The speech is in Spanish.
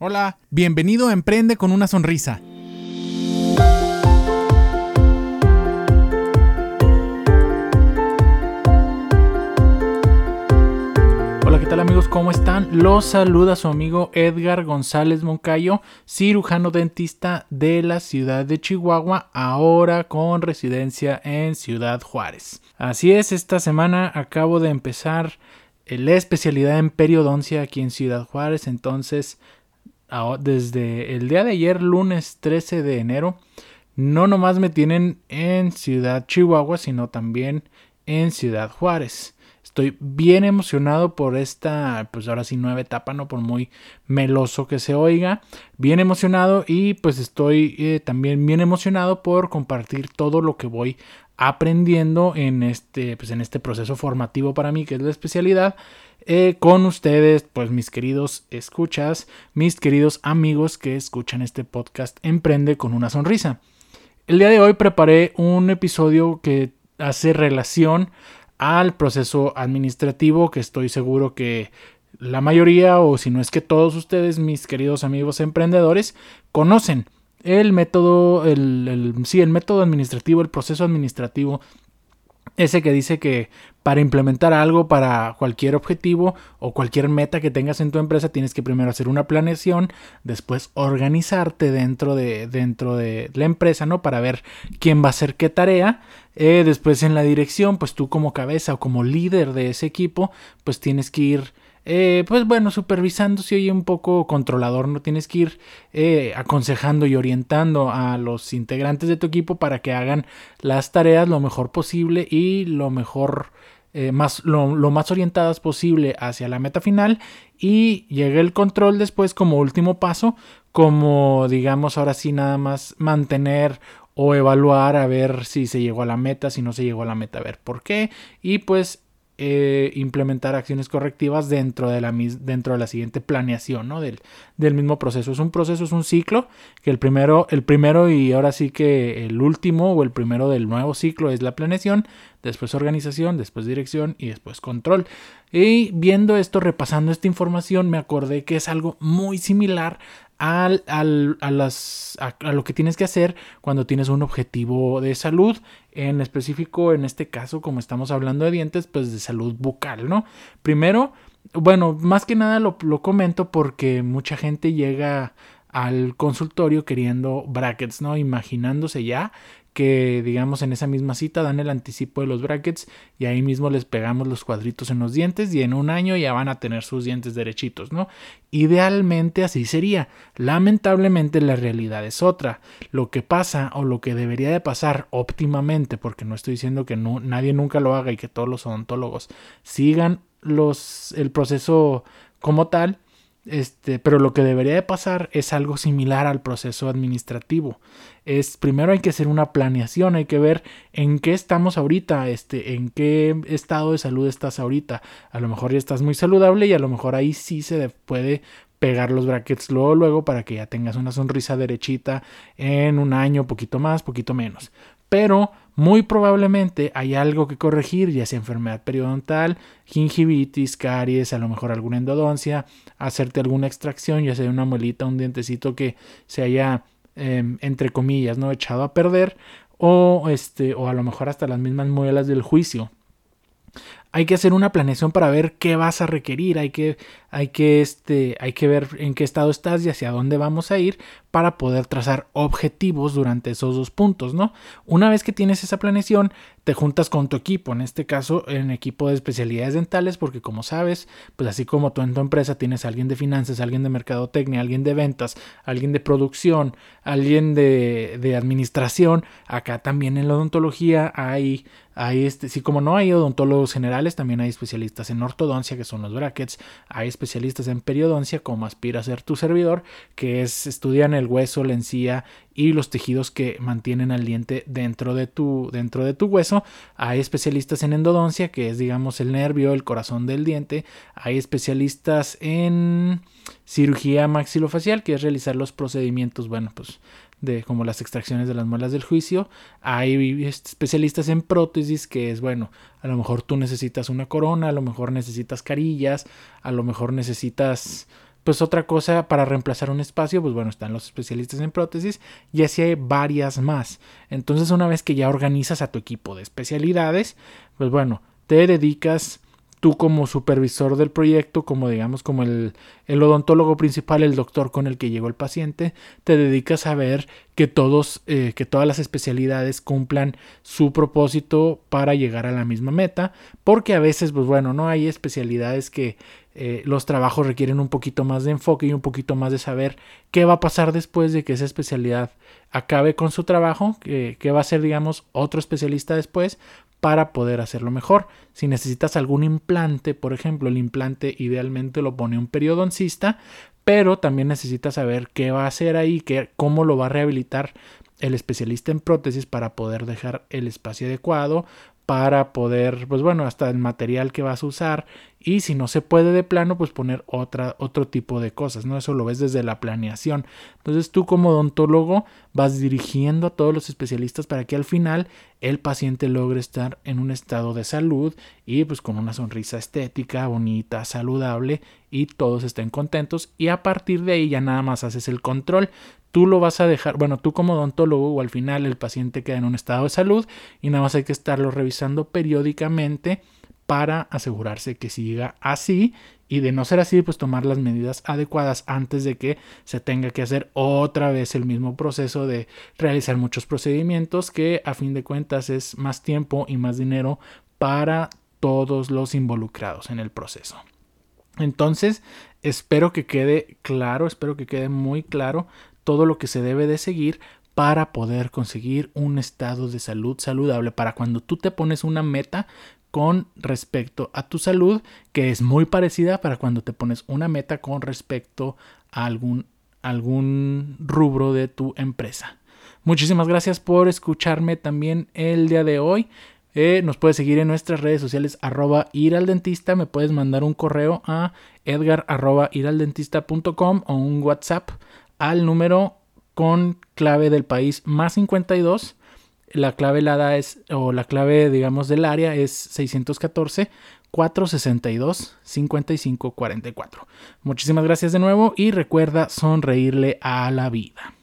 Hola, bienvenido a Emprende con una sonrisa. Hola, ¿qué tal amigos? ¿Cómo están? Los saluda su amigo Edgar González Moncayo, cirujano dentista de la ciudad de Chihuahua, ahora con residencia en Ciudad Juárez. Así es, esta semana acabo de empezar la especialidad en periodoncia aquí en Ciudad Juárez, entonces desde el día de ayer, lunes 13 de enero, no nomás me tienen en Ciudad Chihuahua, sino también en Ciudad Juárez. Estoy bien emocionado por esta, pues ahora sí, nueva etapa, no por muy meloso que se oiga. Bien emocionado y pues estoy eh, también bien emocionado por compartir todo lo que voy aprendiendo en este, pues en este proceso formativo para mí, que es la especialidad. Eh, con ustedes, pues mis queridos escuchas, mis queridos amigos que escuchan este podcast Emprende con una sonrisa. El día de hoy preparé un episodio que hace relación al proceso administrativo que estoy seguro que la mayoría o si no es que todos ustedes, mis queridos amigos emprendedores, conocen el método, el, sí, el método administrativo, el proceso administrativo ese que dice que para implementar algo para cualquier objetivo o cualquier meta que tengas en tu empresa tienes que primero hacer una planeación, después organizarte dentro de, dentro de la empresa, ¿no? Para ver quién va a hacer qué tarea. Eh, después en la dirección, pues tú como cabeza o como líder de ese equipo, pues tienes que ir eh, pues bueno, supervisando si oye un poco controlador, no tienes que ir eh, aconsejando y orientando a los integrantes de tu equipo para que hagan las tareas lo mejor posible y lo mejor, eh, más, lo, más orientadas posible hacia la meta final. Y llegue el control después como último paso, como digamos ahora sí nada más mantener o evaluar a ver si se llegó a la meta, si no se llegó a la meta, a ver por qué. Y pues eh, implementar acciones correctivas dentro de la, dentro de la siguiente planeación ¿no? del, del, mismo proceso. Es un proceso, es un ciclo, que el primero, el primero y ahora sí que el último o el primero del nuevo ciclo es la planeación, después organización, después dirección y después control. Y viendo esto, repasando esta información, me acordé que es algo muy similar al, a, las, a, lo que tienes que hacer cuando tienes un objetivo de salud, en específico en este caso, como estamos hablando de dientes, pues de salud bucal, ¿no? Primero, bueno, más que nada lo, lo comento porque mucha gente llega al consultorio queriendo brackets, ¿no? Imaginándose ya que digamos en esa misma cita dan el anticipo de los brackets y ahí mismo les pegamos los cuadritos en los dientes y en un año ya van a tener sus dientes derechitos, ¿no? Idealmente así sería. Lamentablemente la realidad es otra. Lo que pasa o lo que debería de pasar óptimamente, porque no estoy diciendo que no, nadie nunca lo haga y que todos los odontólogos sigan los, el proceso como tal, este, pero lo que debería de pasar es algo similar al proceso administrativo. Es primero hay que hacer una planeación, hay que ver en qué estamos ahorita, este, en qué estado de salud estás ahorita. A lo mejor ya estás muy saludable y a lo mejor ahí sí se puede pegar los brackets luego luego para que ya tengas una sonrisa derechita en un año, poquito más, poquito menos. Pero muy probablemente hay algo que corregir, ya sea enfermedad periodontal, gingivitis, caries, a lo mejor alguna endodoncia, hacerte alguna extracción, ya sea una muelita, un dientecito que se haya, em, entre comillas, no echado a perder, o, este, o a lo mejor hasta las mismas muelas del juicio. Hay que hacer una planeación para ver qué vas a requerir, hay que, hay que, este, hay que ver en qué estado estás y hacia dónde vamos a ir para poder trazar objetivos durante esos dos puntos, ¿no? Una vez que tienes esa planeación, te juntas con tu equipo, en este caso en equipo de especialidades dentales, porque como sabes, pues así como tú en tu empresa tienes alguien de finanzas, alguien de mercadotecnia, alguien de ventas, alguien de producción, alguien de, de administración, acá también en la odontología hay hay este, como no hay odontólogos generales, también hay especialistas en ortodoncia, que son los brackets, hay especialistas en periodoncia, como aspira a ser tu servidor, que es estudian el hueso, la encía y los tejidos que mantienen al diente dentro de tu, dentro de tu hueso. Hay especialistas en endodoncia, que es digamos el nervio, el corazón del diente. Hay especialistas en cirugía maxilofacial, que es realizar los procedimientos, bueno, pues de como las extracciones de las muelas del juicio. Hay especialistas en prótesis que es bueno, a lo mejor tú necesitas una corona, a lo mejor necesitas carillas, a lo mejor necesitas pues otra cosa para reemplazar un espacio, pues bueno, están los especialistas en prótesis y así hay varias más. Entonces una vez que ya organizas a tu equipo de especialidades, pues bueno, te dedicas tú como supervisor del proyecto, como digamos, como el, odontólogo principal, el doctor con el que llegó el paciente, te dedicas a ver que todos, eh, que todas las especialidades cumplan su propósito para llegar a la misma meta, porque a veces, pues bueno, no hay especialidades que eh, los trabajos requieren un poquito más de enfoque y un poquito más de saber qué va a pasar después de que esa especialidad acabe con su trabajo, que, que va a ser, digamos, otro especialista después, para poder hacerlo mejor. Si necesitas algún implante, por ejemplo, el implante idealmente lo pone un periodoncista, pero también necesitas saber qué va a hacer ahí, qué, cómo lo va a rehabilitar el especialista en prótesis para poder dejar el espacio adecuado, para poder, pues bueno, hasta el material que vas a usar y si no se puede de plano, pues poner otra, otro tipo de cosas, ¿no? Eso lo ves desde la planeación. Entonces tú como odontólogo vas dirigiendo a todos los especialistas para que al final el paciente logre estar en un estado de salud y pues con una sonrisa estética, bonita, saludable y todos estén contentos y a partir de ahí ya nada más haces el control tú lo vas a dejar, bueno, tú como odontólogo o al final el paciente queda en un estado de salud y nada más hay que estarlo revisando periódicamente para asegurarse que siga así y de no ser así, pues tomar las medidas adecuadas antes de que se tenga que hacer otra vez el mismo proceso de realizar muchos procedimientos que a fin de cuentas es más tiempo y más dinero para todos los involucrados en el proceso. Entonces, espero que quede claro, espero que quede muy claro todo lo que se debe de seguir para poder conseguir un estado de salud saludable, para cuando tú te pones una meta con respecto a tu salud, que es muy parecida para cuando te pones una meta con respecto a algún, algún rubro de tu empresa. Muchísimas gracias por escucharme también el día de hoy. Eh, nos puedes seguir en nuestras redes sociales arroba ir al dentista. Me puedes mandar un correo a edgar o un WhatsApp al número con clave del país más 52. La clave helada es, o la clave, digamos, del área es 614 462 5544. Muchísimas gracias de nuevo y recuerda sonreírle a la vida.